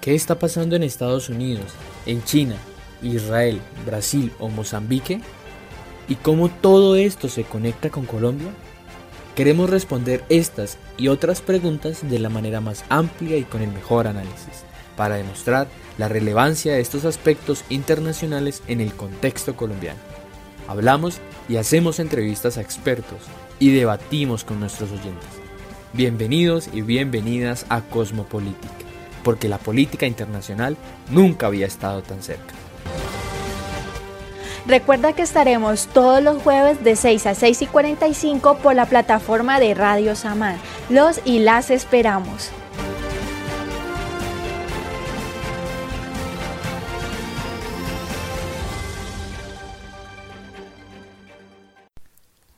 ¿Qué está pasando en Estados Unidos, en China, Israel, Brasil o Mozambique? ¿Y cómo todo esto se conecta con Colombia? Queremos responder estas y otras preguntas de la manera más amplia y con el mejor análisis, para demostrar la relevancia de estos aspectos internacionales en el contexto colombiano. Hablamos y hacemos entrevistas a expertos y debatimos con nuestros oyentes. Bienvenidos y bienvenidas a Cosmopolítica, porque la política internacional nunca había estado tan cerca. Recuerda que estaremos todos los jueves de 6 a 6 y 45 por la plataforma de Radio Samán. Los y las esperamos.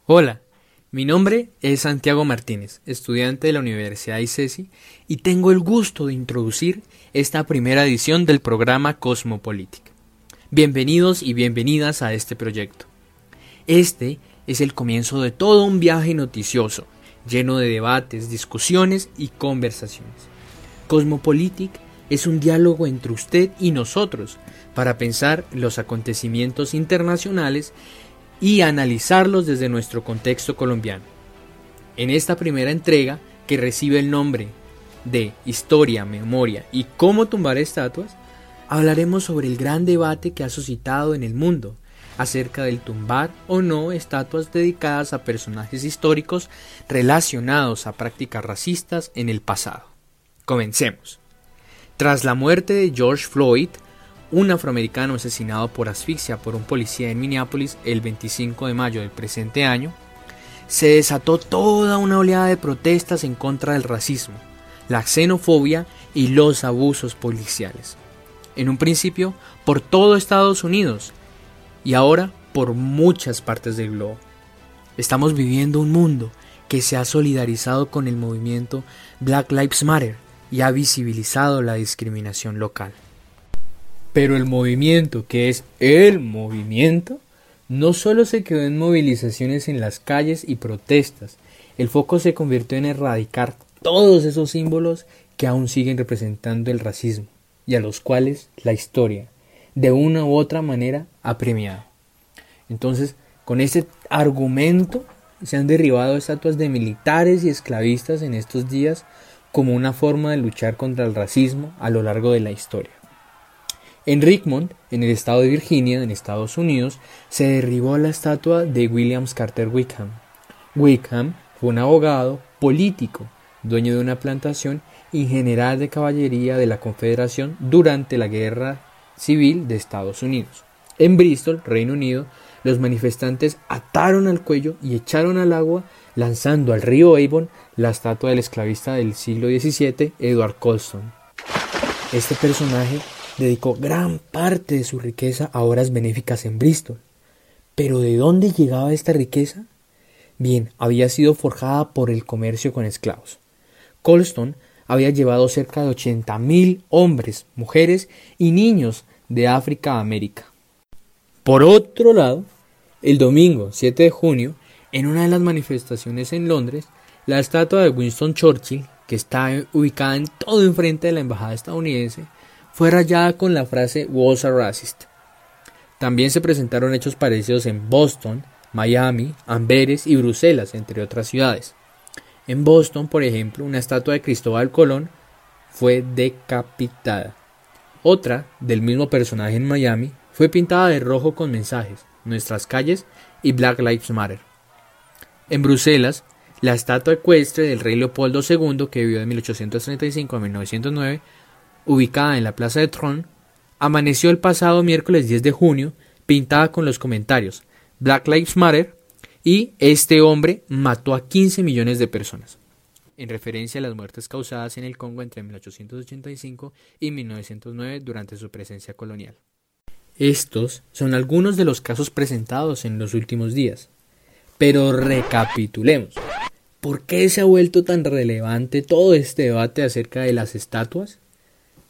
Hola, mi nombre es Santiago Martínez, estudiante de la Universidad ICESI, y tengo el gusto de introducir esta primera edición del programa Cosmopolítica. Bienvenidos y bienvenidas a este proyecto. Este es el comienzo de todo un viaje noticioso, lleno de debates, discusiones y conversaciones. Cosmopolitic es un diálogo entre usted y nosotros para pensar los acontecimientos internacionales y analizarlos desde nuestro contexto colombiano. En esta primera entrega, que recibe el nombre de Historia, Memoria y cómo tumbar estatuas, hablaremos sobre el gran debate que ha suscitado en el mundo acerca del tumbar o no estatuas dedicadas a personajes históricos relacionados a prácticas racistas en el pasado. Comencemos. Tras la muerte de George Floyd, un afroamericano asesinado por asfixia por un policía en Minneapolis el 25 de mayo del presente año, se desató toda una oleada de protestas en contra del racismo, la xenofobia y los abusos policiales. En un principio por todo Estados Unidos y ahora por muchas partes del globo. Estamos viviendo un mundo que se ha solidarizado con el movimiento Black Lives Matter y ha visibilizado la discriminación local. Pero el movimiento, que es el movimiento, no solo se quedó en movilizaciones en las calles y protestas, el foco se convirtió en erradicar todos esos símbolos que aún siguen representando el racismo y a los cuales la historia, de una u otra manera, ha premiado. Entonces, con este argumento se han derribado estatuas de militares y esclavistas en estos días como una forma de luchar contra el racismo a lo largo de la historia. En Richmond, en el estado de Virginia, en Estados Unidos, se derribó la estatua de Williams Carter Wickham. Wickham fue un abogado político, dueño de una plantación y general de caballería de la Confederación durante la Guerra Civil de Estados Unidos. En Bristol, Reino Unido, los manifestantes ataron al cuello y echaron al agua, lanzando al río Avon la estatua del esclavista del siglo XVII, Edward Colston. Este personaje dedicó gran parte de su riqueza a obras benéficas en Bristol. Pero ¿de dónde llegaba esta riqueza? Bien, había sido forjada por el comercio con esclavos. Colston había llevado cerca de 80.000 hombres, mujeres y niños de África a América. Por otro lado, el domingo 7 de junio, en una de las manifestaciones en Londres, la estatua de Winston Churchill, que está ubicada en todo enfrente de la embajada estadounidense, fue rayada con la frase Was a racist. También se presentaron hechos parecidos en Boston, Miami, Amberes y Bruselas, entre otras ciudades. En Boston, por ejemplo, una estatua de Cristóbal Colón fue decapitada. Otra, del mismo personaje en Miami, fue pintada de rojo con mensajes, Nuestras calles y Black Lives Matter. En Bruselas, la estatua ecuestre del rey Leopoldo II, que vivió de 1835 a 1909, ubicada en la Plaza de Tron, amaneció el pasado miércoles 10 de junio pintada con los comentarios Black Lives Matter y este hombre mató a 15 millones de personas, en referencia a las muertes causadas en el Congo entre 1885 y 1909 durante su presencia colonial. Estos son algunos de los casos presentados en los últimos días. Pero recapitulemos. ¿Por qué se ha vuelto tan relevante todo este debate acerca de las estatuas?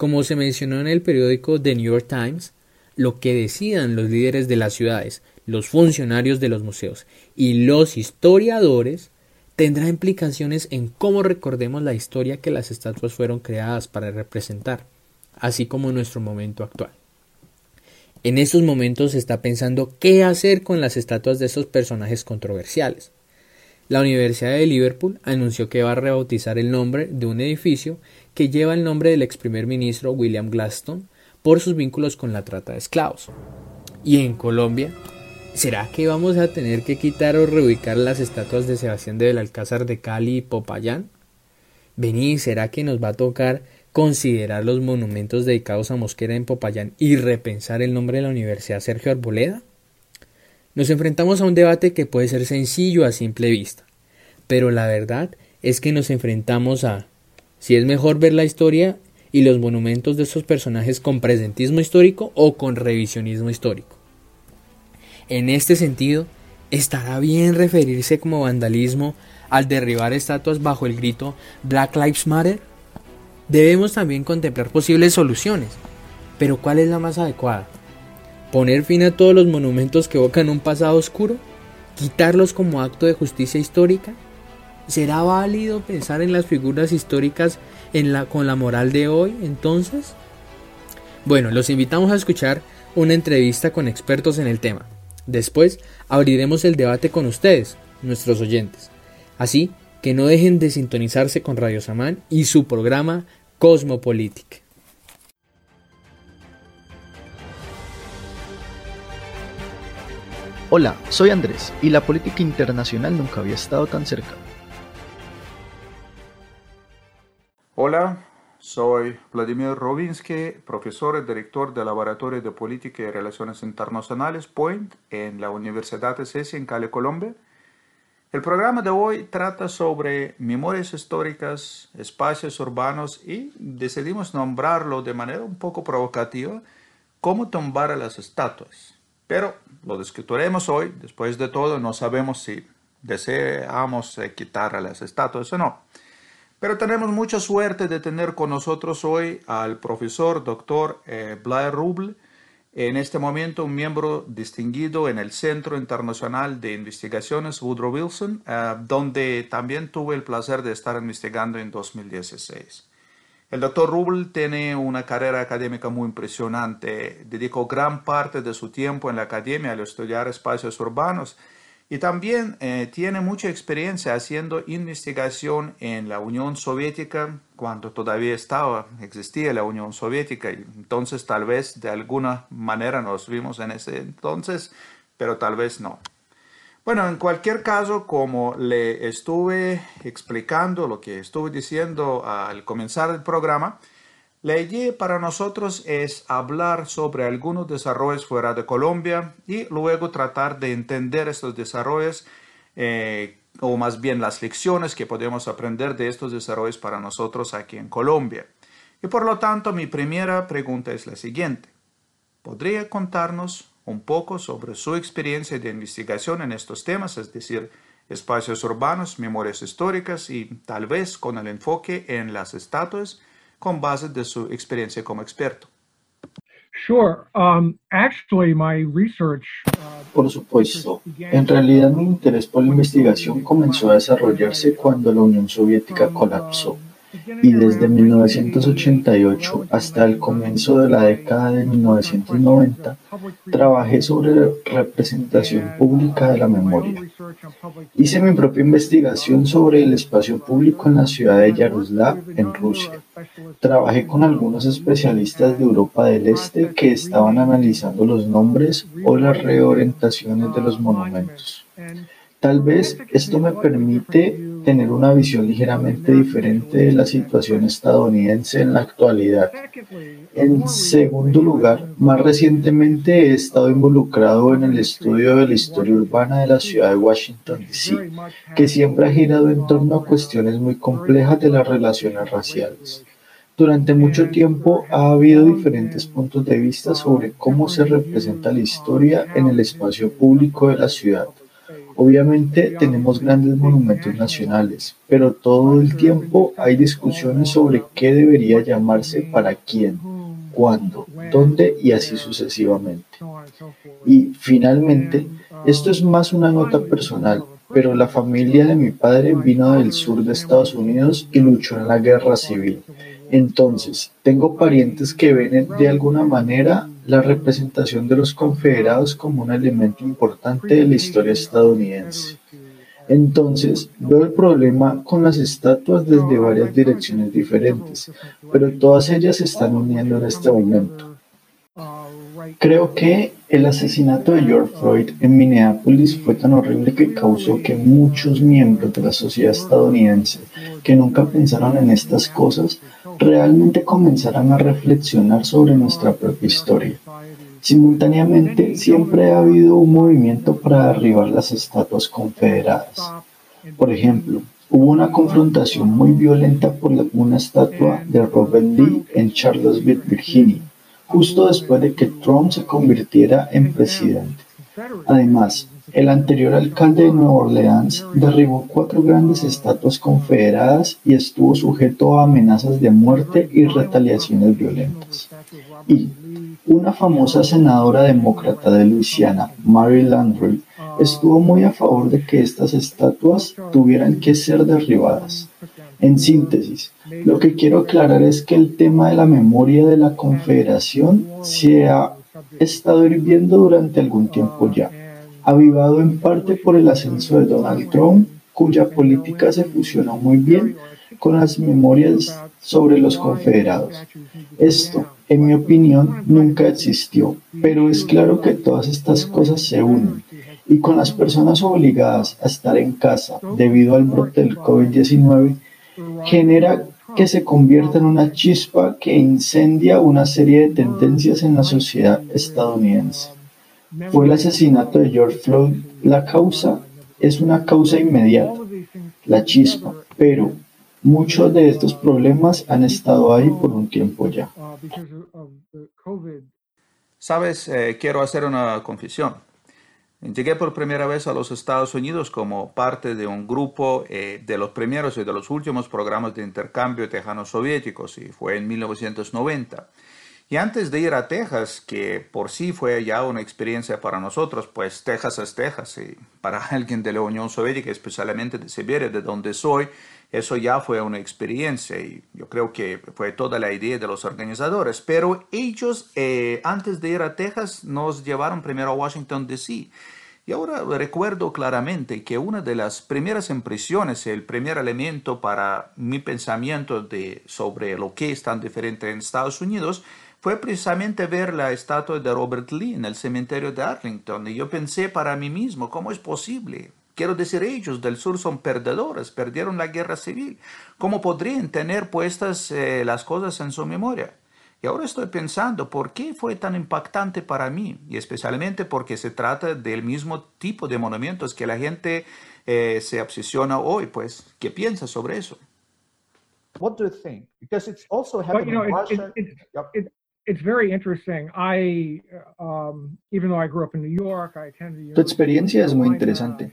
Como se mencionó en el periódico The New York Times, lo que decidan los líderes de las ciudades, los funcionarios de los museos y los historiadores tendrá implicaciones en cómo recordemos la historia que las estatuas fueron creadas para representar. así como nuestro momento actual. En estos momentos se está pensando qué hacer con las estatuas de estos personajes controversiales. La Universidad de Liverpool anunció que va a rebautizar el nombre de un edificio que lleva el nombre del ex primer ministro William Gladstone por sus vínculos con la trata de esclavos. Y en Colombia, ¿será que vamos a tener que quitar o reubicar las estatuas de Sebastián de Belalcázar de Cali y Popayán? Vení, ¿será que nos va a tocar considerar los monumentos dedicados a Mosquera en Popayán y repensar el nombre de la Universidad Sergio Arboleda? Nos enfrentamos a un debate que puede ser sencillo a simple vista, pero la verdad es que nos enfrentamos a si es mejor ver la historia y los monumentos de estos personajes con presentismo histórico o con revisionismo histórico. En este sentido, ¿estará bien referirse como vandalismo al derribar estatuas bajo el grito Black Lives Matter? Debemos también contemplar posibles soluciones, pero ¿cuál es la más adecuada? poner fin a todos los monumentos que evocan un pasado oscuro, quitarlos como acto de justicia histórica. ¿Será válido pensar en las figuras históricas con la moral de hoy entonces? Bueno, los invitamos a escuchar una entrevista con expertos en el tema. Después abriremos el debate con ustedes, nuestros oyentes. Así que no dejen de sintonizarse con Radio Samán y su programa Cosmopolitic. Hola, soy Andrés y la política internacional nunca había estado tan cerca. Hola, soy Vladimir Robinsky, profesor y director del Laboratorio de Política y Relaciones Internacionales POINT en la Universidad de CESI en Cali, Colombia. El programa de hoy trata sobre memorias históricas, espacios urbanos y decidimos nombrarlo de manera un poco provocativa, cómo tumbar a las estatuas. Pero lo discutiremos hoy. Después de todo, no sabemos si deseamos quitar a las estatuas o no. Pero tenemos mucha suerte de tener con nosotros hoy al profesor doctor eh, Blair Ruble, en este momento un miembro distinguido en el Centro Internacional de Investigaciones Woodrow Wilson, eh, donde también tuve el placer de estar investigando en 2016. El doctor Rubel tiene una carrera académica muy impresionante. Dedicó gran parte de su tiempo en la academia al estudiar espacios urbanos y también eh, tiene mucha experiencia haciendo investigación en la Unión Soviética cuando todavía estaba, existía la Unión Soviética y entonces tal vez de alguna manera nos vimos en ese entonces, pero tal vez no. Bueno, en cualquier caso, como le estuve explicando lo que estuve diciendo al comenzar el programa, la idea para nosotros es hablar sobre algunos desarrollos fuera de Colombia y luego tratar de entender estos desarrollos eh, o más bien las lecciones que podemos aprender de estos desarrollos para nosotros aquí en Colombia. Y por lo tanto, mi primera pregunta es la siguiente. ¿Podría contarnos un poco sobre su experiencia de investigación en estos temas, es decir, espacios urbanos, memorias históricas y tal vez con el enfoque en las estatuas con base de su experiencia como experto. Um, uh, por supuesto, en realidad mi interés por la investigación comenzó a desarrollarse cuando la Unión Soviética colapsó y desde 1988 hasta el comienzo de la década de 1990 trabajé sobre representación pública de la memoria. Hice mi propia investigación sobre el espacio público en la ciudad de Yaroslav, en Rusia. Trabajé con algunos especialistas de Europa del Este que estaban analizando los nombres o las reorientaciones de los monumentos. Tal vez esto me permite tener una visión ligeramente diferente de la situación estadounidense en la actualidad. En segundo lugar, más recientemente he estado involucrado en el estudio de la historia urbana de la ciudad de Washington, D.C., que siempre ha girado en torno a cuestiones muy complejas de las relaciones raciales. Durante mucho tiempo ha habido diferentes puntos de vista sobre cómo se representa la historia en el espacio público de la ciudad. Obviamente tenemos grandes monumentos nacionales, pero todo el tiempo hay discusiones sobre qué debería llamarse para quién, cuándo, dónde y así sucesivamente. Y finalmente, esto es más una nota personal, pero la familia de mi padre vino del sur de Estados Unidos y luchó en la guerra civil. Entonces, tengo parientes que ven de alguna manera la representación de los confederados como un elemento importante de la historia estadounidense. Entonces, veo el problema con las estatuas desde varias direcciones diferentes, pero todas ellas se están uniendo en este momento. Creo que el asesinato de George Floyd en Minneapolis fue tan horrible que causó que muchos miembros de la sociedad estadounidense que nunca pensaron en estas cosas realmente comenzaran a reflexionar sobre nuestra propia historia. Simultáneamente, siempre ha habido un movimiento para derribar las estatuas confederadas. Por ejemplo, hubo una confrontación muy violenta por una estatua de Robert Lee en Charlottesville, Virginia, justo después de que Trump se convirtiera en presidente. Además, el anterior alcalde de Nueva Orleans derribó cuatro grandes estatuas confederadas y estuvo sujeto a amenazas de muerte y retaliaciones violentas. Y una famosa senadora demócrata de Luisiana, Mary Landry, estuvo muy a favor de que estas estatuas tuvieran que ser derribadas. En síntesis, lo que quiero aclarar es que el tema de la memoria de la Confederación se ha estado hirviendo durante algún tiempo ya, avivado en parte por el ascenso de Donald Trump, cuya política se fusionó muy bien con las memorias sobre los confederados. Esto, en mi opinión, nunca existió, pero es claro que todas estas cosas se unen. Y con las personas obligadas a estar en casa debido al brote del COVID-19, genera que se convierta en una chispa que incendia una serie de tendencias en la sociedad estadounidense. ¿Fue el asesinato de George Floyd la causa? Es una causa inmediata, la chispa, pero Muchos de estos problemas han estado ahí por un tiempo ya. Sabes, eh, quiero hacer una confesión. Llegué por primera vez a los Estados Unidos como parte de un grupo eh, de los primeros y de los últimos programas de intercambio tejano-soviéticos y fue en 1990. Y antes de ir a Texas, que por sí fue ya una experiencia para nosotros, pues Texas es Texas, y para alguien de la Unión Soviética, especialmente de Siberia, de donde soy, eso ya fue una experiencia y yo creo que fue toda la idea de los organizadores. Pero ellos, eh, antes de ir a Texas, nos llevaron primero a Washington, D.C. Y ahora recuerdo claramente que una de las primeras impresiones, el primer elemento para mi pensamiento de, sobre lo que es tan diferente en Estados Unidos, fue precisamente ver la estatua de Robert Lee en el cementerio de Arlington. Y yo pensé para mí mismo, ¿cómo es posible? Quiero decir, ellos del sur son perdedores, perdieron la guerra civil. ¿Cómo podrían tener puestas eh, las cosas en su memoria? Y ahora estoy pensando, ¿por qué fue tan impactante para mí? Y especialmente porque se trata del mismo tipo de monumentos que la gente eh, se obsesiona hoy. Pues, ¿qué piensas sobre eso? What do you think? Because it's also happening in Russia. it's very interesting. I, um, even though I grew up in New York, I attended. Tu experiencia es muy interesante.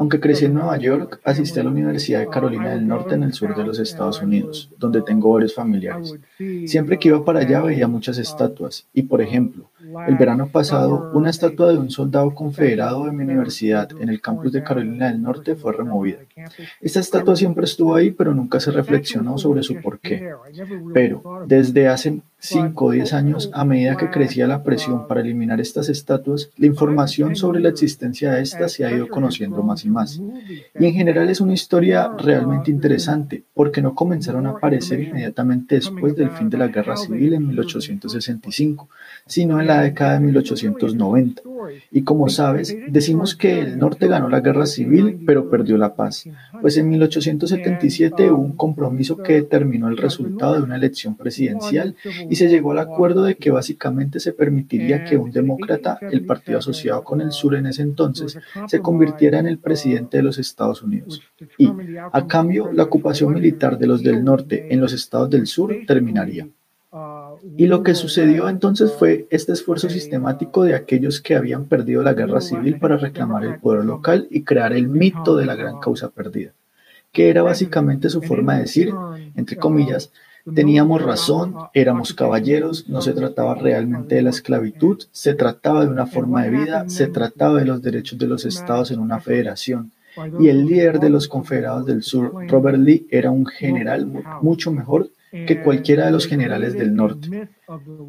Aunque crecí en Nueva York, asistí a la Universidad de Carolina del Norte en el sur de los Estados Unidos, donde tengo varios familiares. Siempre que iba para allá veía muchas estatuas y, por ejemplo, el verano pasado, una estatua de un soldado confederado de mi universidad en el campus de Carolina del Norte fue removida. Esta estatua siempre estuvo ahí, pero nunca se reflexionó sobre su porqué. Pero desde hace 5 o 10 años, a medida que crecía la presión para eliminar estas estatuas, la información sobre la existencia de estas se ha ido conociendo más y más. Y en general es una historia realmente interesante, porque no comenzaron a aparecer inmediatamente después del fin de la Guerra Civil en 1865, sino en la década de 1890. Y como sabes, decimos que el norte ganó la guerra civil, pero perdió la paz, pues en 1877 hubo un compromiso que determinó el resultado de una elección presidencial y se llegó al acuerdo de que básicamente se permitiría que un demócrata, el partido asociado con el sur en ese entonces, se convirtiera en el presidente de los Estados Unidos. Y, a cambio, la ocupación militar de los del norte en los estados del sur terminaría. Y lo que sucedió entonces fue este esfuerzo sistemático de aquellos que habían perdido la guerra civil para reclamar el poder local y crear el mito de la gran causa perdida, que era básicamente su forma de decir, entre comillas, teníamos razón, éramos caballeros, no se trataba realmente de la esclavitud, se trataba de una forma de vida, se trataba de los derechos de los estados en una federación. Y el líder de los confederados del sur, Robert Lee, era un general mucho mejor que cualquiera de los generales del norte.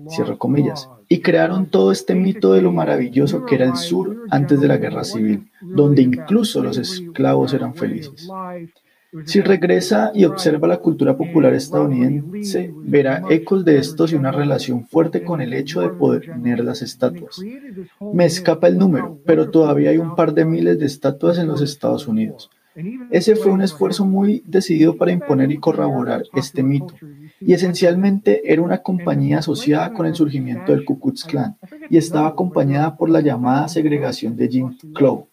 Cierro comillas. Y crearon todo este mito de lo maravilloso que era el sur antes de la guerra civil, donde incluso los esclavos eran felices. Si regresa y observa la cultura popular estadounidense, verá ecos de estos y una relación fuerte con el hecho de poner las estatuas. Me escapa el número, pero todavía hay un par de miles de estatuas en los Estados Unidos. Ese fue un esfuerzo muy decidido para imponer y corroborar este mito, y esencialmente era una compañía asociada con el surgimiento del Ku Klux Klan, y estaba acompañada por la llamada segregación de Jim Crow,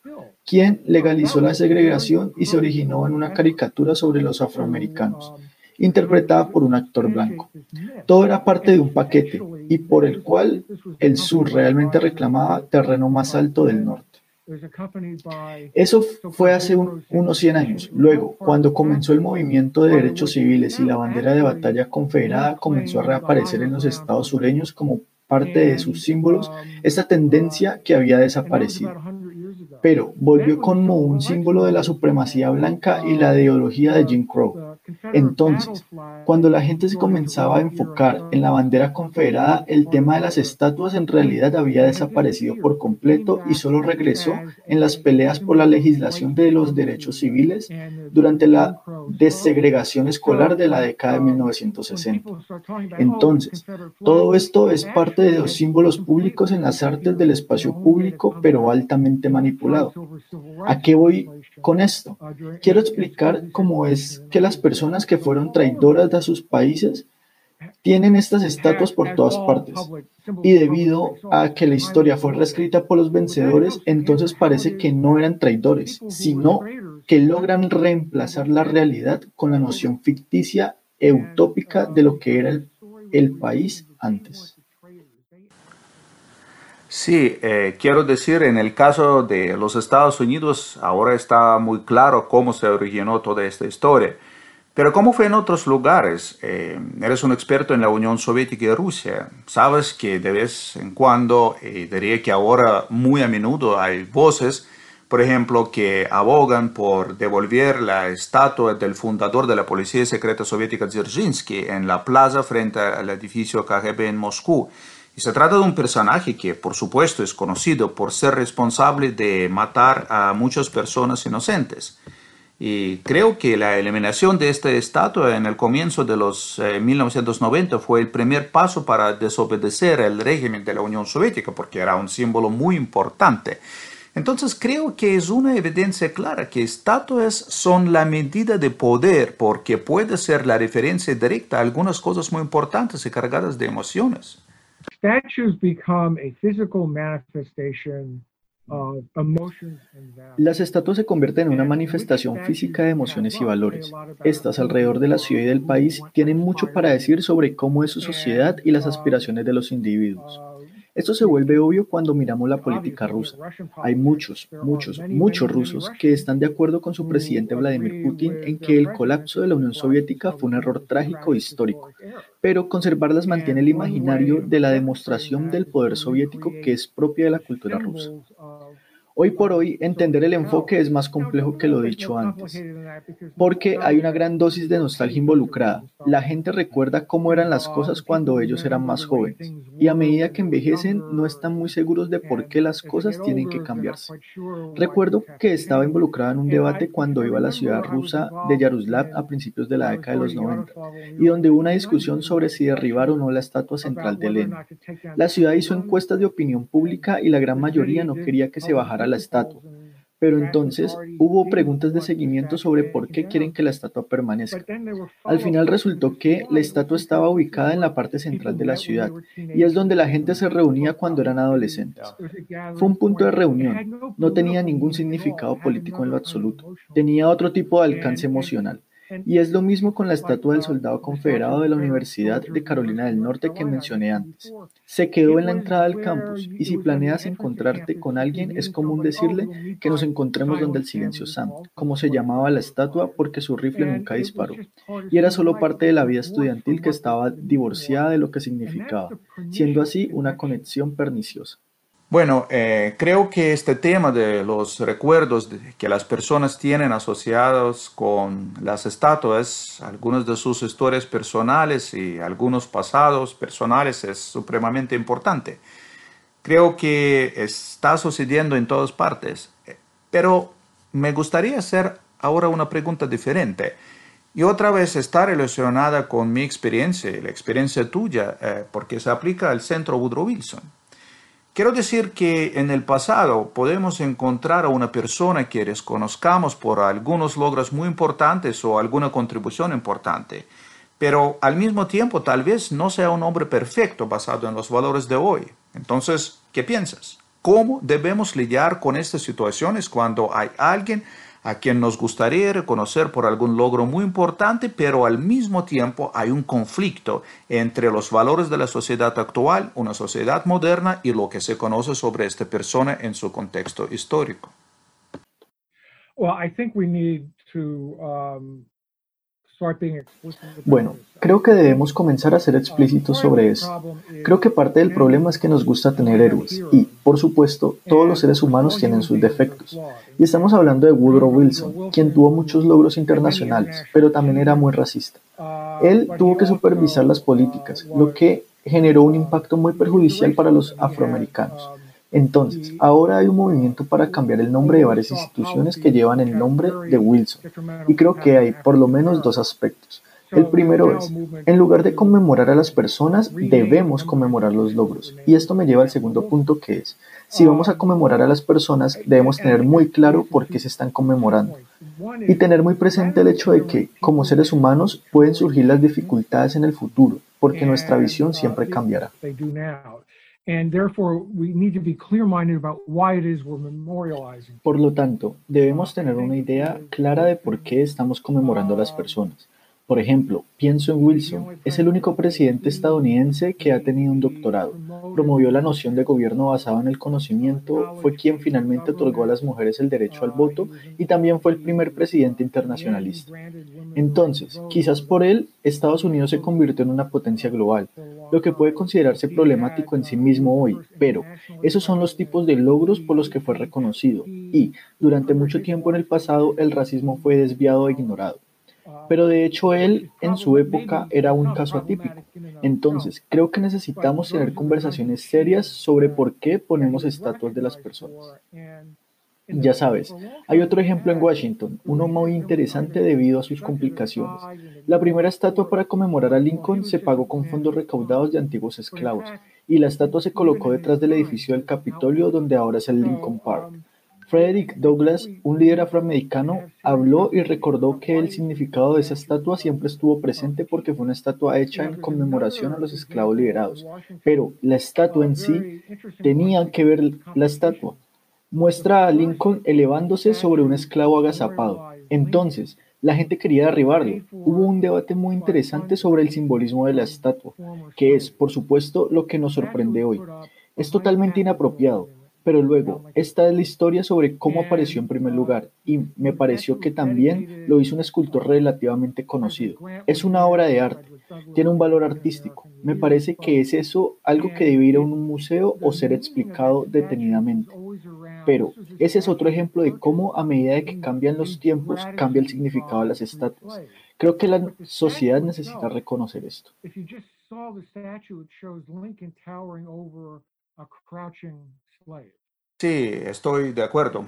quien legalizó la segregación y se originó en una caricatura sobre los afroamericanos, interpretada por un actor blanco. Todo era parte de un paquete y por el cual el sur realmente reclamaba terreno más alto del norte. Eso fue hace unos 100 años. Luego, cuando comenzó el movimiento de derechos civiles y la bandera de batalla confederada comenzó a reaparecer en los estados sureños como parte de sus símbolos, esta tendencia que había desaparecido pero volvió como un símbolo de la supremacía blanca y la ideología de Jim Crow. Entonces, cuando la gente se comenzaba a enfocar en la bandera confederada, el tema de las estatuas en realidad había desaparecido por completo y solo regresó en las peleas por la legislación de los derechos civiles durante la desegregación escolar de la década de 1960. Entonces, todo esto es parte de los símbolos públicos en las artes del espacio público, pero altamente manipulado. ¿A qué voy con esto? Quiero explicar cómo es que las personas personas que fueron traidoras de sus países tienen estas estatuas por todas partes. Y debido a que la historia fue reescrita por los vencedores, entonces parece que no eran traidores, sino que logran reemplazar la realidad con la noción ficticia e utópica de lo que era el, país antes. Sí, eh, quiero decir, en el caso de los Estados Unidos, ahora está muy claro cómo se originó toda esta historia. Pero ¿cómo fue en otros lugares? Eh, eres un experto en la Unión Soviética y Rusia. Sabes que de vez en cuando, y diría que ahora muy a menudo hay voces, por ejemplo, que abogan por devolver la estatua del fundador de la Policía Secreta Soviética Dzerzhinsky en la plaza frente al edificio KGB en Moscú. Y se trata de un personaje que, por supuesto, es conocido por ser responsable de matar a muchas personas inocentes. Y creo que la eliminación de esta estatua en el comienzo de los 1990 eh, fue el primer paso para desobedecer el régimen de la Unión Soviética, porque era un símbolo muy importante. Entonces creo que es una evidencia clara que estatuas son la medida de poder, porque puede ser la referencia directa a algunas cosas muy importantes y cargadas de emociones. Statues become a physical manifestation las estatuas se convierten en una manifestación física de emociones y valores. Estas alrededor de la ciudad y del país tienen mucho para decir sobre cómo es su sociedad y las aspiraciones de los individuos. Esto se vuelve obvio cuando miramos la política rusa. Hay muchos, muchos, muchos rusos que están de acuerdo con su presidente Vladimir Putin en que el colapso de la Unión Soviética fue un error trágico e histórico, pero conservarlas mantiene el imaginario de la demostración del poder soviético que es propia de la cultura rusa. Hoy por hoy, entender el enfoque es más complejo que lo dicho antes, porque hay una gran dosis de nostalgia involucrada. La gente recuerda cómo eran las cosas cuando ellos eran más jóvenes, y a medida que envejecen no están muy seguros de por qué las cosas tienen que cambiarse. Recuerdo que estaba involucrada en un debate cuando iba a la ciudad rusa de Yaroslav a principios de la década de los 90, y donde hubo una discusión sobre si derribar o no la estatua central de Lenin. La ciudad hizo encuestas de opinión pública y la gran mayoría no quería que se bajara la estatua. Pero entonces hubo preguntas de seguimiento sobre por qué quieren que la estatua permanezca. Al final resultó que la estatua estaba ubicada en la parte central de la ciudad y es donde la gente se reunía cuando eran adolescentes. Fue un punto de reunión, no tenía ningún significado político en lo absoluto, tenía otro tipo de alcance emocional. Y es lo mismo con la estatua del soldado confederado de la Universidad de Carolina del Norte que mencioné antes. Se quedó en la entrada del campus y si planeas encontrarte con alguien es común decirle que nos encontremos donde el silencio Sam, como se llamaba la estatua porque su rifle nunca disparó. Y era solo parte de la vida estudiantil que estaba divorciada de lo que significaba, siendo así una conexión perniciosa. Bueno, eh, creo que este tema de los recuerdos que las personas tienen asociados con las estatuas, algunas de sus historias personales y algunos pasados personales es supremamente importante. Creo que está sucediendo en todas partes, pero me gustaría hacer ahora una pregunta diferente. Y otra vez está relacionada con mi experiencia y la experiencia tuya, eh, porque se aplica al Centro Woodrow Wilson. Quiero decir que en el pasado podemos encontrar a una persona que desconozcamos por algunos logros muy importantes o alguna contribución importante, pero al mismo tiempo tal vez no sea un hombre perfecto basado en los valores de hoy. Entonces, ¿qué piensas? ¿Cómo debemos lidiar con estas situaciones cuando hay alguien a quien nos gustaría reconocer por algún logro muy importante, pero al mismo tiempo hay un conflicto entre los valores de la sociedad actual, una sociedad moderna y lo que se conoce sobre esta persona en su contexto histórico. Well, I think we need to um, bueno, creo que debemos comenzar a ser explícitos sobre eso. Creo que parte del problema es que nos gusta tener héroes y, por supuesto, todos los seres humanos tienen sus defectos. Y estamos hablando de Woodrow Wilson, quien tuvo muchos logros internacionales, pero también era muy racista. Él tuvo que supervisar las políticas, lo que generó un impacto muy perjudicial para los afroamericanos. Entonces, ahora hay un movimiento para cambiar el nombre de varias instituciones que llevan el nombre de Wilson. Y creo que hay por lo menos dos aspectos. El primero es, en lugar de conmemorar a las personas, debemos conmemorar los logros. Y esto me lleva al segundo punto que es, si vamos a conmemorar a las personas, debemos tener muy claro por qué se están conmemorando. Y tener muy presente el hecho de que, como seres humanos, pueden surgir las dificultades en el futuro, porque nuestra visión siempre cambiará. Por lo tanto, debemos tener una idea clara de por qué estamos conmemorando a las personas. Por ejemplo, pienso en Wilson, es el único presidente estadounidense que ha tenido un doctorado, promovió la noción de gobierno basado en el conocimiento, fue quien finalmente otorgó a las mujeres el derecho al voto y también fue el primer presidente internacionalista. Entonces, quizás por él, Estados Unidos se convirtió en una potencia global, lo que puede considerarse problemático en sí mismo hoy, pero esos son los tipos de logros por los que fue reconocido y, durante mucho tiempo en el pasado, el racismo fue desviado e ignorado. Pero de hecho él en su época era un caso atípico. Entonces, creo que necesitamos tener conversaciones serias sobre por qué ponemos estatuas de las personas. Ya sabes, hay otro ejemplo en Washington, uno muy interesante debido a sus complicaciones. La primera estatua para conmemorar a Lincoln se pagó con fondos recaudados de antiguos esclavos, y la estatua se colocó detrás del edificio del Capitolio donde ahora es el Lincoln Park. Frederick Douglass, un líder afroamericano, habló y recordó que el significado de esa estatua siempre estuvo presente porque fue una estatua hecha en conmemoración a los esclavos liberados. Pero la estatua en sí tenía que ver la estatua. Muestra a Lincoln elevándose sobre un esclavo agazapado. Entonces, la gente quería derribarlo. Hubo un debate muy interesante sobre el simbolismo de la estatua, que es, por supuesto, lo que nos sorprende hoy. Es totalmente inapropiado. Pero luego, esta es la historia sobre cómo apareció en primer lugar y me pareció que también lo hizo un escultor relativamente conocido. Es una obra de arte, tiene un valor artístico. Me parece que es eso algo que debe ir a un museo o ser explicado detenidamente. Pero ese es otro ejemplo de cómo a medida de que cambian los tiempos cambia el significado de las estatuas. Creo que la sociedad necesita reconocer esto. Sí, estoy de acuerdo.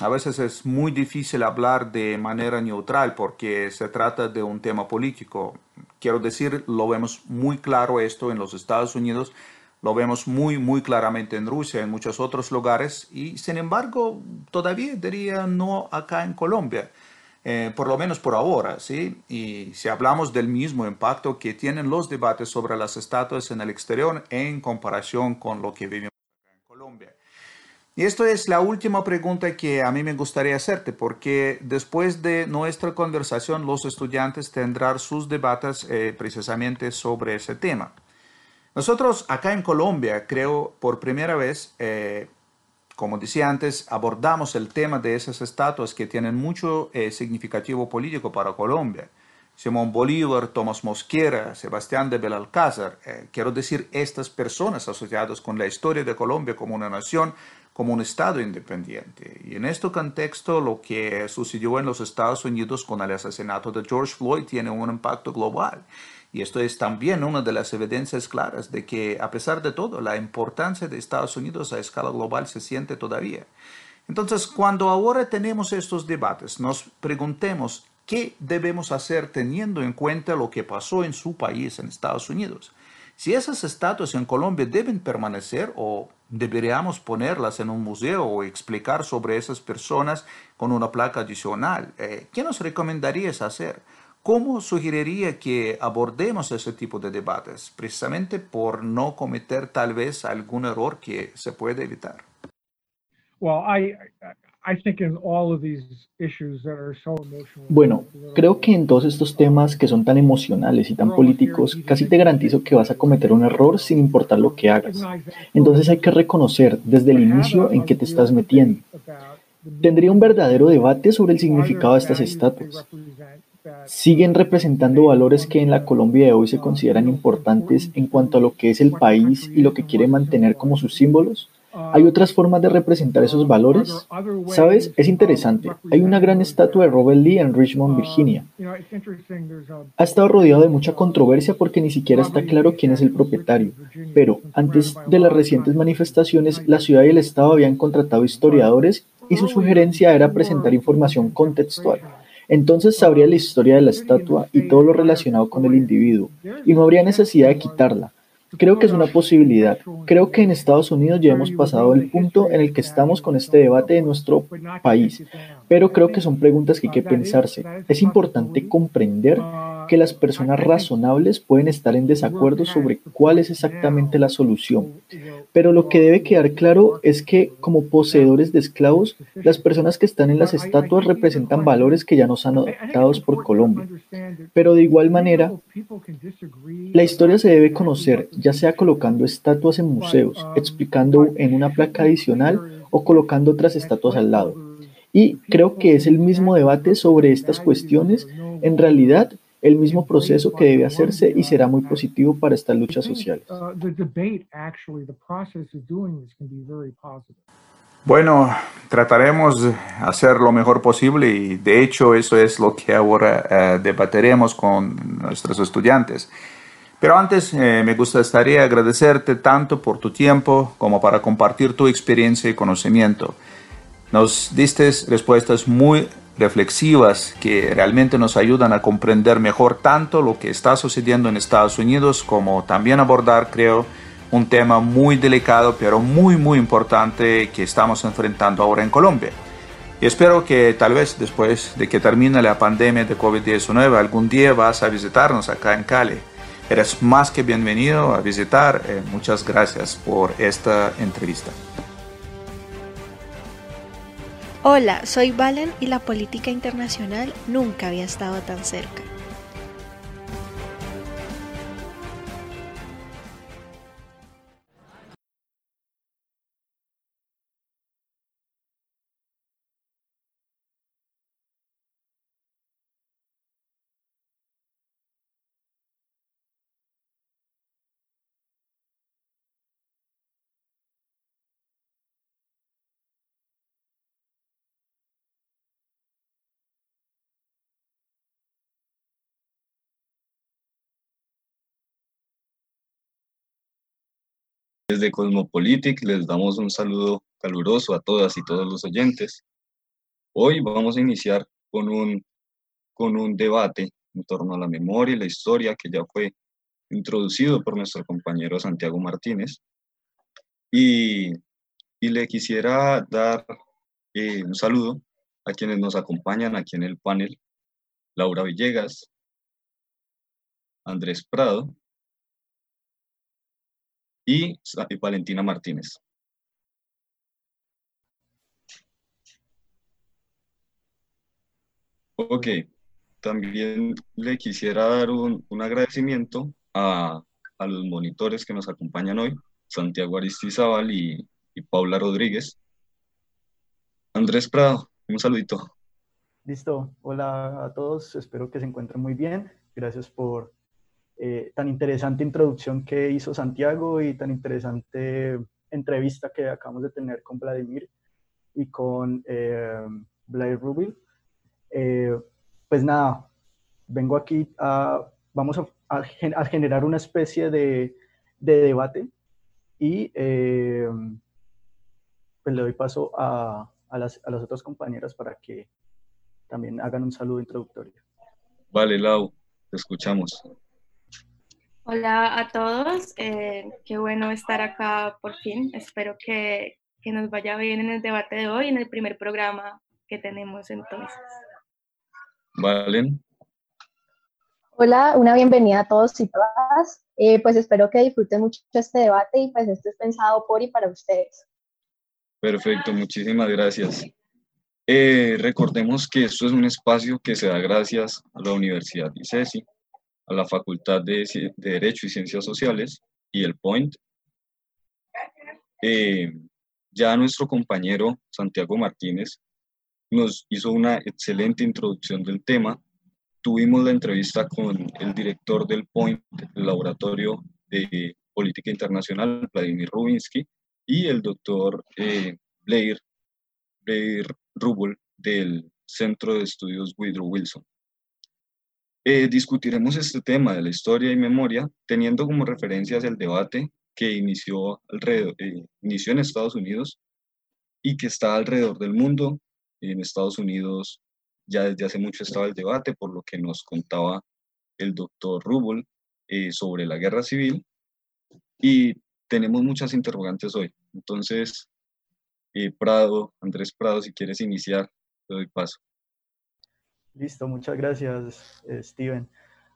A veces es muy difícil hablar de manera neutral porque se trata de un tema político. Quiero decir, lo vemos muy claro esto en los Estados Unidos, lo vemos muy, muy claramente en Rusia, en muchos otros lugares y sin embargo todavía diría no acá en Colombia. Eh, por lo menos por ahora, ¿sí? Y si hablamos del mismo impacto que tienen los debates sobre las estatuas en el exterior en comparación con lo que vivimos en Colombia. Y esto es la última pregunta que a mí me gustaría hacerte, porque después de nuestra conversación los estudiantes tendrán sus debates eh, precisamente sobre ese tema. Nosotros acá en Colombia, creo, por primera vez, eh, como decía antes, abordamos el tema de esas estatuas que tienen mucho eh, significativo político para Colombia. Simón Bolívar, Tomás Mosquera, Sebastián de Belalcázar, eh, quiero decir estas personas asociadas con la historia de Colombia como una nación, como un Estado independiente. Y en este contexto, lo que sucedió en los Estados Unidos con el asesinato de George Floyd tiene un impacto global. Y esto es también una de las evidencias claras de que, a pesar de todo, la importancia de Estados Unidos a escala global se siente todavía. Entonces, cuando ahora tenemos estos debates, nos preguntemos ¿Qué debemos hacer teniendo en cuenta lo que pasó en su país, en Estados Unidos? Si esas estatuas en Colombia deben permanecer o deberíamos ponerlas en un museo o explicar sobre esas personas con una placa adicional, eh, ¿qué nos recomendarías hacer? ¿Cómo sugeriría que abordemos ese tipo de debates? Precisamente por no cometer tal vez algún error que se puede evitar. Well, I, bueno, creo que en todos estos temas que son tan emocionales y tan políticos, casi te garantizo que vas a cometer un error sin importar lo que hagas. Entonces hay que reconocer desde el inicio en qué te estás metiendo. Tendría un verdadero debate sobre el significado de estas estatuas. Siguen representando valores que en la Colombia de hoy se consideran importantes en cuanto a lo que es el país y lo que quiere mantener como sus símbolos. ¿Hay otras formas de representar esos valores? ¿Sabes? Es interesante. Hay una gran estatua de Robert Lee en Richmond, Virginia. Ha estado rodeado de mucha controversia porque ni siquiera está claro quién es el propietario. Pero antes de las recientes manifestaciones, la ciudad y el Estado habían contratado historiadores y su sugerencia era presentar información contextual. Entonces sabría la historia de la estatua y todo lo relacionado con el individuo, y no habría necesidad de quitarla. Creo que es una posibilidad. Creo que en Estados Unidos ya hemos pasado el punto en el que estamos con este debate de nuestro país, pero creo que son preguntas que hay que pensarse. Es importante comprender que las personas razonables pueden estar en desacuerdo sobre cuál es exactamente la solución. Pero lo que debe quedar claro es que como poseedores de esclavos, las personas que están en las estatuas representan valores que ya no son adoptados por Colombia. Pero de igual manera, la historia se debe conocer, ya sea colocando estatuas en museos, explicando en una placa adicional o colocando otras estatuas al lado. Y creo que es el mismo debate sobre estas cuestiones. En realidad, el mismo proceso que debe hacerse y será muy positivo para estas luchas sociales. Bueno, trataremos de hacer lo mejor posible y de hecho eso es lo que ahora eh, debatiremos con nuestros estudiantes. Pero antes eh, me gustaría agradecerte tanto por tu tiempo como para compartir tu experiencia y conocimiento. Nos diste respuestas muy reflexivas que realmente nos ayudan a comprender mejor tanto lo que está sucediendo en Estados Unidos como también abordar, creo, un tema muy delicado pero muy muy importante que estamos enfrentando ahora en Colombia. Y espero que tal vez después de que termine la pandemia de COVID-19 algún día vas a visitarnos acá en Cali. Eres más que bienvenido a visitar. Eh, muchas gracias por esta entrevista. Hola, soy Valen y la política internacional nunca había estado tan cerca. Desde Cosmopolitic les damos un saludo caluroso a todas y todos los oyentes. Hoy vamos a iniciar con un, con un debate en torno a la memoria y la historia que ya fue introducido por nuestro compañero Santiago Martínez. Y, y le quisiera dar eh, un saludo a quienes nos acompañan aquí en el panel. Laura Villegas, Andrés Prado, y Valentina Martínez. Ok, también le quisiera dar un, agradecimiento a, los monitores que nos acompañan hoy, Santiago Aristizábal y, y Paula Rodríguez. Andrés Prado, un saludito. Listo. Hola a todos. Espero que se encuentren muy bien. Gracias por eh, tan interesante introducción que hizo Santiago y tan interesante entrevista que acabamos de tener con Vladimir y con eh, Blair Rubin. Eh, pues nada, vengo aquí a, vamos a, generar una especie de, debate y eh, pues le doy paso a, las, a las otras compañeras para que también hagan un saludo introductorio. Vale, Lau, te escuchamos. Hola a todos, eh, qué bueno estar acá por fin. Espero que, que, nos vaya bien en el debate de hoy, en el primer programa que tenemos entonces. Valen. Hola, una bienvenida a todos y todas. Eh, pues espero que disfruten mucho este debate y pues esto es pensado por y para ustedes. Perfecto, muchísimas gracias. Eh, recordemos que esto es un espacio que se da gracias a la Universidad ICESI, a la Facultad de, Derecho y Ciencias Sociales y el Point. Eh, ya nuestro compañero Santiago Martínez nos hizo una excelente introducción del tema. Tuvimos la entrevista con el director del Point, el Laboratorio de Política Internacional, Vladimir Rubinsky, y el doctor eh, Blair, Blair Rubel del Centro de Estudios Woodrow Wilson. Eh, discutiremos este tema de la historia y memoria teniendo como referencias el debate que inició, alrededor, eh, inició en Estados Unidos y que está alrededor del mundo. En Estados Unidos ya desde hace mucho estaba el debate, por lo que nos contaba el doctor Rubel eh, sobre la guerra civil. Y tenemos muchas interrogantes hoy. Entonces, Prado, Andrés Prado, si quieres iniciar, te doy paso. Listo, muchas gracias, eh, Steven.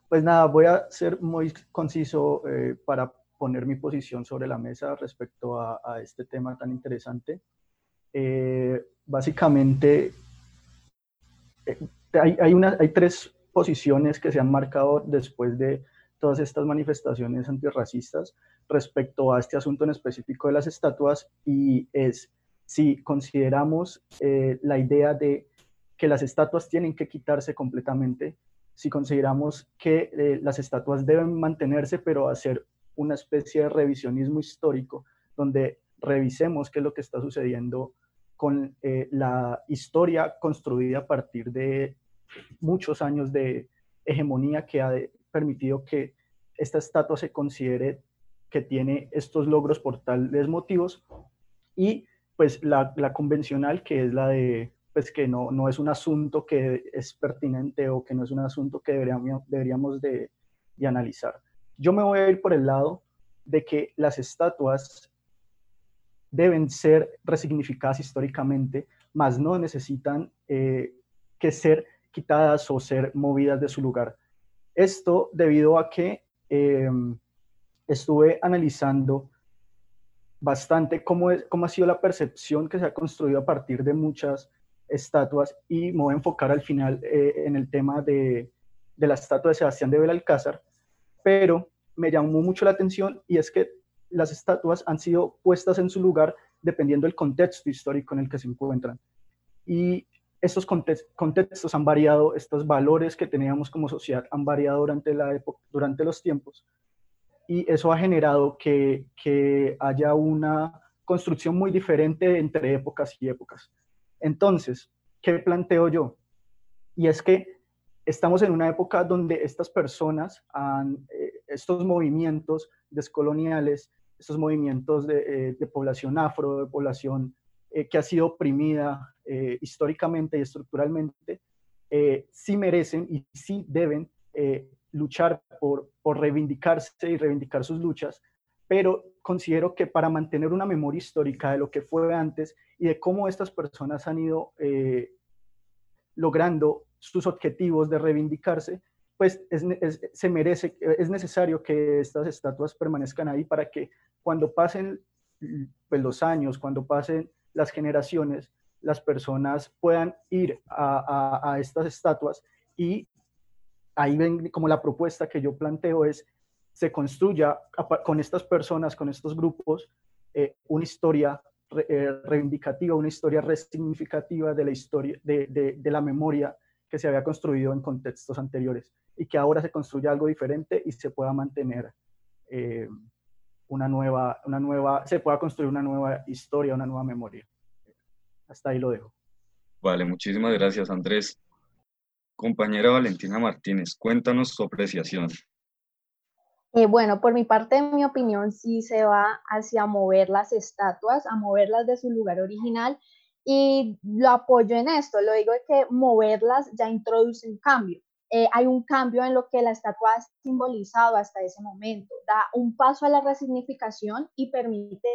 Pues nada, voy a ser muy conciso eh, para poner mi posición sobre la mesa respecto a, este tema tan interesante. Eh, básicamente, hay, hay, una, hay tres posiciones que se han marcado después de todas estas manifestaciones antirracistas respecto a este asunto en específico de las estatuas y es si consideramos la idea de que las estatuas tienen que quitarse completamente, si consideramos que eh, las estatuas deben mantenerse, pero hacer una especie de revisionismo histórico, donde revisemos qué es lo que está sucediendo con eh, la historia construida a partir de muchos años de hegemonía que ha permitido que esta estatua se considere que tiene estos logros por tales motivos. Y pues la, la convencional que es la de pues que no, no es un asunto que es pertinente o que no es un asunto que deberíamos, deberíamos de, de analizar. Yo me voy a ir por el lado de que las estatuas deben ser resignificadas históricamente, mas no necesitan eh, que ser quitadas o ser movidas de su lugar. Esto debido a que em, estuve analizando bastante cómo, es, cómo ha sido la percepción que se ha construido a partir de muchas estatuas y me voy a enfocar al final eh, en el tema de, de, la estatua de Sebastián de Belalcázar, pero me llamó mucho la atención y es que las estatuas han sido puestas en su lugar dependiendo del contexto histórico en el que se encuentran. Y estos contextos han variado, estos valores que teníamos como sociedad han variado durante, la época, durante los tiempos y eso ha generado que, que haya una construcción muy diferente entre épocas y épocas. Entonces, ¿qué planteo yo? Y es que estamos en una época donde estas personas, eh, estos movimientos descoloniales, estos movimientos de, eh, población afro, de población eh, que ha sido oprimida históricamente y estructuralmente, sí merecen y sí deben luchar por, por reivindicarse y reivindicar sus luchas, pero considero que para mantener una memoria histórica de lo que fue antes y de cómo estas personas han ido eh, logrando sus objetivos de reivindicarse, pues se merece, es necesario que estas estatuas permanezcan ahí para que cuando pasen pues, los años, cuando pasen las generaciones, las personas puedan ir a, a estas estatuas y ahí ven como la propuesta que yo planteo es se construya con estas personas, con estos grupos, eh, una historia eh, reivindicativa, una historia resignificativa de la historia, de, de, la memoria que se había construido en contextos anteriores y que ahora se construye algo diferente y se pueda mantener eh, una, nueva, una nueva, se pueda construir una nueva historia, una nueva memoria. Hasta ahí lo dejo. Vale, muchísimas gracias Andrés. Compañera Valentina Martínez, cuéntanos su apreciación. Eh, bueno, por mi parte, mi opinión sí se va hacia mover las estatuas, a moverlas de su lugar original y lo apoyo en esto, lo digo que moverlas ya introduce un cambio. Eh, hay un cambio en lo que la estatua ha simbolizado hasta ese momento, da un paso a la resignificación y permite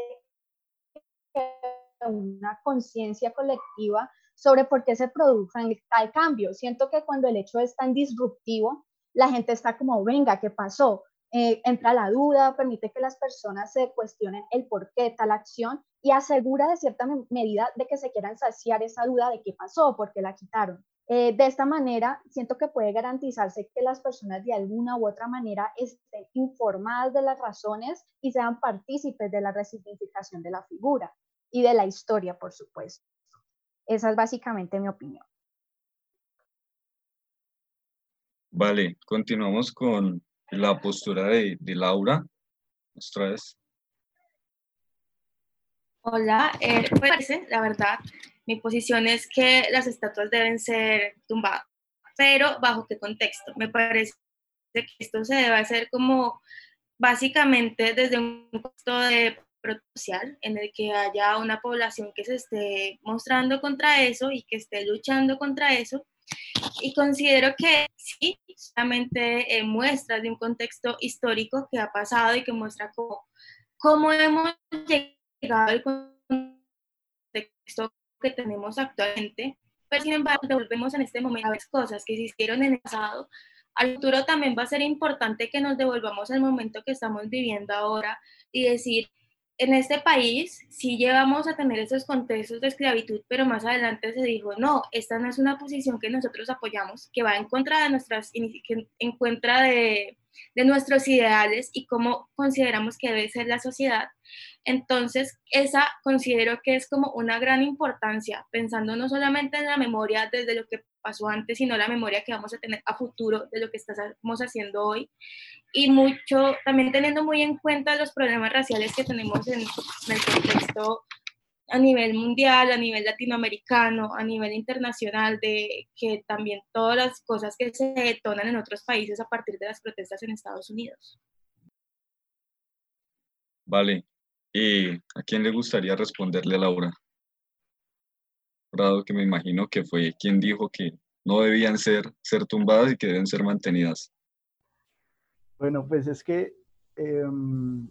una conciencia colectiva sobre por qué se produce tal cambio. Siento que cuando el hecho es tan disruptivo, la gente está como, venga, ¿qué pasó? Eh, entra la duda, permite que las personas se cuestionen el por qué tal acción y asegura de cierta medida de que se quieran saciar esa duda de qué pasó, por qué la quitaron. Eh, de esta manera, siento que puede garantizarse que las personas de alguna u otra manera estén informadas de las razones y sean partícipes de la resignificación de la figura y de la historia, por supuesto. Esa es básicamente mi opinión. Vale, continuamos con la postura de, Laura. Otra vez. Hola, eh, pues, la verdad, mi posición es que las estatuas deben ser tumbadas, pero ¿bajo qué contexto? Me parece que esto se debe hacer como básicamente desde un contexto de social en el que haya una población que se esté mostrando contra eso y que esté luchando contra eso y considero que sí, solamente eh, muestras de un contexto histórico que ha pasado y que muestra cómo, cómo hemos llegado al contexto que tenemos actualmente, pero sin embargo devolvemos en este momento a las cosas que existieron en el pasado. Al futuro también va a ser importante que nos devolvamos al momento que estamos viviendo ahora y decir, en este país sí llevamos a tener esos contextos de esclavitud, pero más adelante se dijo, no, esta no es una posición que nosotros apoyamos, que va en contra de nuestras, en de, de nuestros ideales y cómo consideramos que debe ser la sociedad. Entonces, esa considero que es como una gran importancia, pensando no solamente en la memoria desde lo que pasó antes, sino la memoria que vamos a tener a futuro de lo que estamos haciendo hoy. Y mucho, también teniendo muy en cuenta los problemas raciales que tenemos en, en el contexto a nivel mundial, a nivel latinoamericano, a nivel internacional, de que también todas las cosas que se detonan en otros países a partir de las protestas en Estados Unidos. Vale. ¿Y a quién le gustaría responderle a Laura? Prado, que me imagino que fue quien dijo que no debían ser, ser tumbadas y que deben ser mantenidas. Bueno, pues es que em,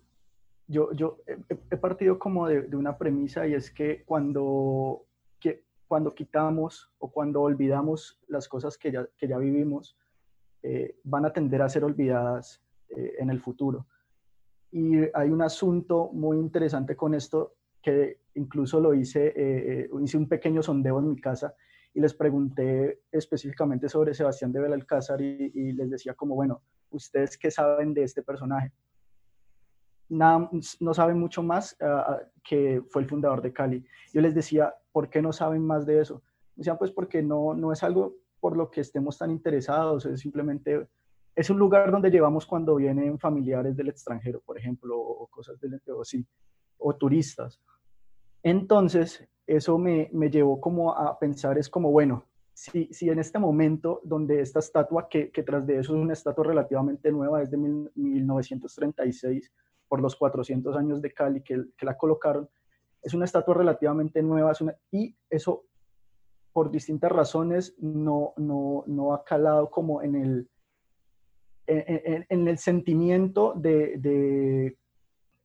yo, yo he, partido como de, una premisa y es que cuando, que cuando quitamos o cuando olvidamos las cosas que ya, que ya vivimos, eh, van a tender a ser olvidadas eh, en el futuro. Y hay un asunto muy interesante con esto que incluso lo hice, eh, hice un pequeño sondeo en mi casa y les pregunté específicamente sobre Sebastián de Belalcázar y, y les decía como, bueno, ¿ustedes qué saben de este personaje? no saben mucho más ah, que fue el fundador de Cali. Yo les decía, ¿por qué no saben más de eso? Me decían, pues porque no, no es algo por lo que estemos tan interesados, es simplemente, es un lugar donde llevamos cuando vienen familiares del extranjero, por ejemplo, o cosas del o sí, o turistas. Entonces, eso me, me, llevó como a pensar, es como, bueno, si, si en este momento donde esta estatua, que, que tras de eso es una estatua relativamente nueva, es de 1936, por los 400 años de Cali que, la colocaron. Es una estatua relativamente nueva y eso por distintas razones no, no, no ha calado como en el, en, el sentimiento de,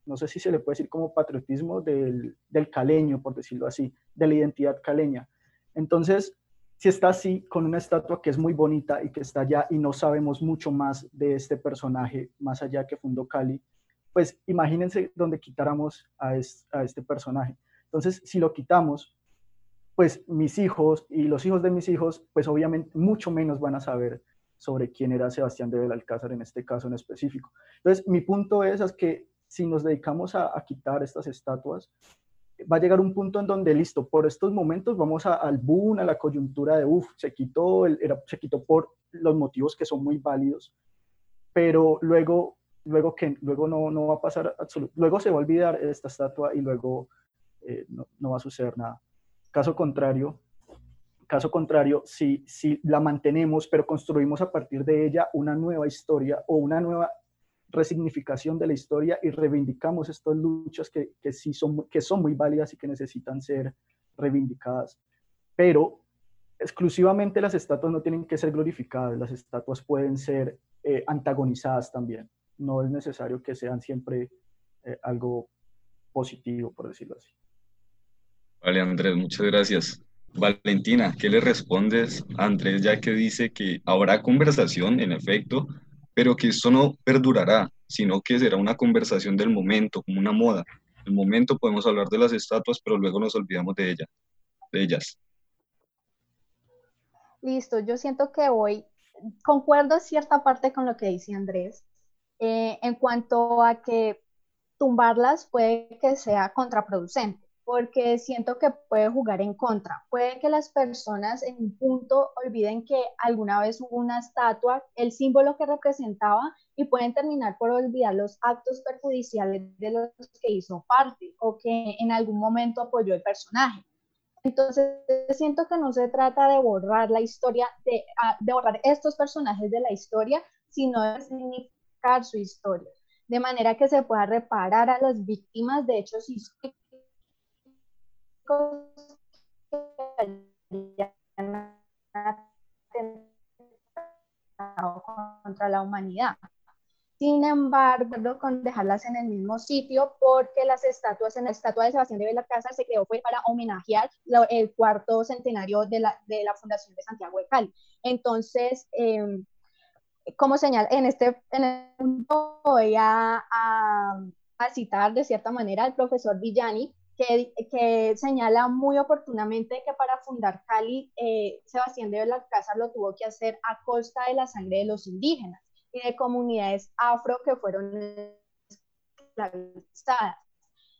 no sé si se le puede decir como patriotismo del, del, caleño, por decirlo así, de la identidad caleña. Entonces, si está así, con una estatua que es muy bonita y que está allá y no sabemos mucho más de este personaje, más allá que fundó Cali, pues imagínense donde quitáramos a, este personaje. Entonces, si lo quitamos, pues mis hijos y los hijos de mis hijos, pues obviamente mucho menos van a saber sobre quién era Sebastián de Belalcázar en este caso en específico. Entonces, mi punto es, es que si nos dedicamos a, quitar estas estatuas, va a llegar un punto en donde, listo, por estos momentos vamos al boom, a la coyuntura de, uff, se quitó, era, se quitó por los motivos que son muy válidos, pero luego, luego, que, luego no, no va a pasar absolutamente, luego se va a olvidar esta estatua y luego eh, no, no, va a suceder nada. Caso contrario, caso contrario, si, si la mantenemos, pero construimos a partir de ella una nueva historia o una nueva resignificación de la historia y reivindicamos estas luchas que, que, sí son, que son muy válidas y que necesitan ser reivindicadas. Pero exclusivamente las estatuas no tienen que ser glorificadas, las estatuas pueden ser eh, antagonizadas también. No es necesario que sean siempre eh, algo positivo, por decirlo así. Vale, Andrés, muchas gracias. Valentina, ¿qué le respondes a Andrés ya que dice que habrá conversación, en efecto, pero que esto no perdurará, sino que será una conversación del momento, como una moda. En el momento podemos hablar de las estatuas, pero luego nos olvidamos de, ella, de ellas. Listo, yo siento que hoy concuerdo cierta parte con lo que dice Andrés, eh, en cuanto a que tumbarlas puede que sea contraproducente porque siento que puede jugar en contra. Puede que las personas en un punto olviden que alguna vez hubo una estatua, el símbolo que representaba, y pueden terminar por olvidar los actos perjudiciales de los que hizo parte o que en algún momento apoyó el personaje. Entonces, siento que no se trata de borrar la historia, de, ah, de borrar estos personajes de la historia, sino de significar su historia, de manera que se pueda reparar a las víctimas de hechos históricos contra la humanidad. Sin embargo, con dejarlas en el mismo sitio, porque las estatuas, en la estatua de Sebastián de Belalcázar se creó fue para homenajear el cuarto centenario de la, de la Fundación de Santiago de Cali. Entonces, em, como señal, en este el, voy a, a, a citar de cierta manera al profesor Villani, que, señala muy oportunamente que para fundar Cali, eh, Sebastián de Belalcázar lo tuvo que hacer a costa de la sangre de los indígenas y de comunidades afro que fueron esclavizadas.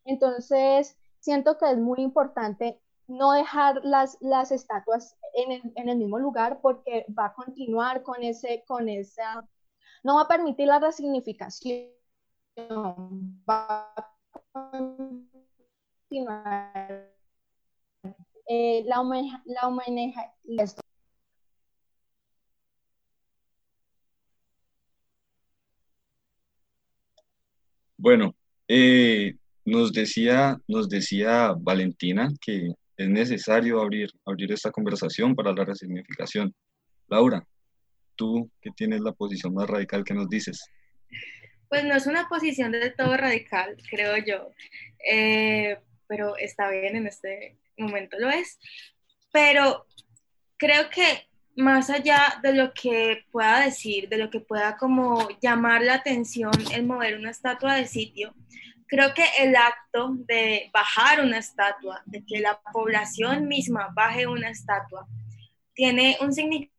Entonces, siento que es muy importante no dejar las, las estatuas en el, en el, mismo lugar porque va a continuar con, ese, con esa, no va a permitir la resignificación, va a la, la Bueno, eh, nos, decía, nos decía Valentina que es necesario abrir, abrir esta conversación para la resignificación. Laura, tú que tienes la posición más radical, ¿qué nos dices? Pues no es una posición de todo radical, creo yo. Eh, pero está bien en este momento lo es. Pero creo que más allá de lo que pueda decir, de lo que pueda como llamar la atención el mover una estatua de sitio, creo que el acto de bajar una estatua, de que la población misma baje una estatua, tiene un significado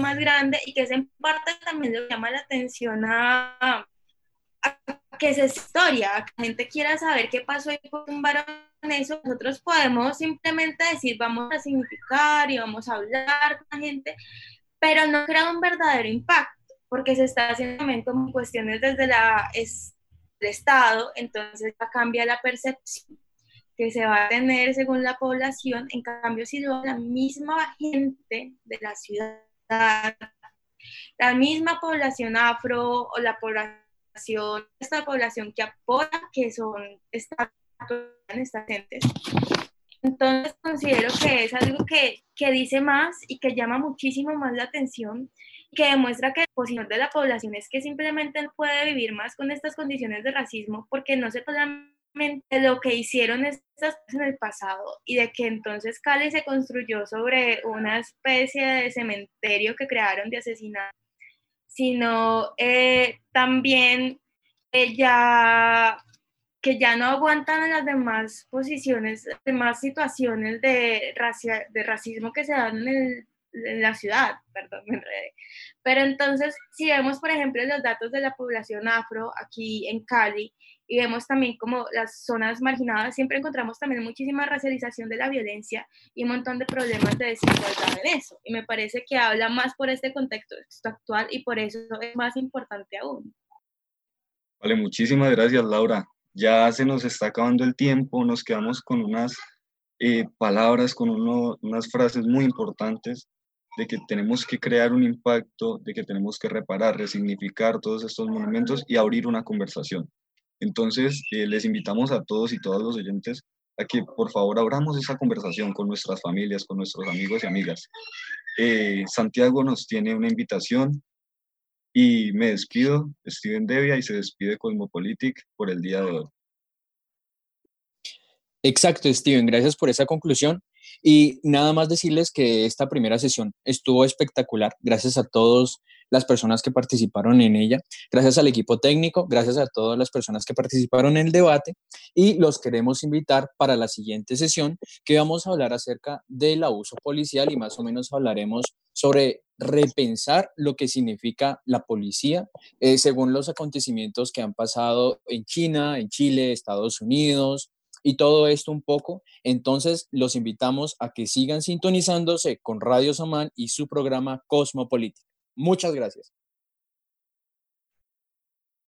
más grande y que es en parte también lo que llama la atención a, que es historia, que la gente quiera saber qué pasó y por tumbaron eso, nosotros podemos simplemente decir, vamos a significar y vamos a hablar con la gente, pero no crea un verdadero impacto, porque se está haciendo también como cuestiones desde la, es, el Estado, entonces cambia la percepción que se va a tener según la población, en cambio si lo la misma gente de la ciudad, la misma población afro o la población esta población que apoya que son estas gentes. Entonces considero que es algo que, que, dice más y que llama muchísimo más la atención, que demuestra que la posición de la población es que simplemente no puede vivir más con estas condiciones de racismo porque no se solamente lo que hicieron estas en el pasado y de que entonces Cali se construyó sobre una especie de cementerio que crearon de asesinatos sino eh, también que ya, que ya no aguantan las demás posiciones, demás situaciones de, de racismo que se dan en, la ciudad, perdón, me Pero entonces, si vemos, por ejemplo, los datos de la población afro aquí en Cali, y vemos también como las zonas marginadas, siempre encontramos también muchísima racialización de la violencia y un montón de problemas de desigualdad en eso. Y me parece que habla más por este contexto actual y por eso es más importante aún. Vale, muchísimas gracias Laura. Ya se nos está acabando el tiempo, nos quedamos con unas eh, palabras, con unas frases muy importantes de que tenemos que crear un impacto, de que tenemos que reparar, resignificar todos estos monumentos y abrir una conversación. Entonces, eh, les invitamos a todos y todas los oyentes a que por favor abramos esa conversación con nuestras familias, con nuestros amigos y amigas. Eh, Santiago nos tiene una invitación y me despido, Steven Devia, y se despide Cosmopolitic por el día de hoy. Exacto, Steven, gracias por esa conclusión. Y nada más decirles que esta primera sesión estuvo espectacular. Gracias a todas las personas que participaron en ella, gracias al equipo técnico, gracias a todas las personas que participaron en el debate y los queremos invitar para la siguiente sesión que vamos a hablar acerca del abuso policial y más o menos hablaremos sobre repensar lo que significa la policía eh, según los acontecimientos que han pasado en China, en Chile, Estados Unidos, y todo esto un poco. Entonces, los invitamos a que sigan sintonizándose con Radio Samán y su programa Cosmopolítica. Muchas gracias.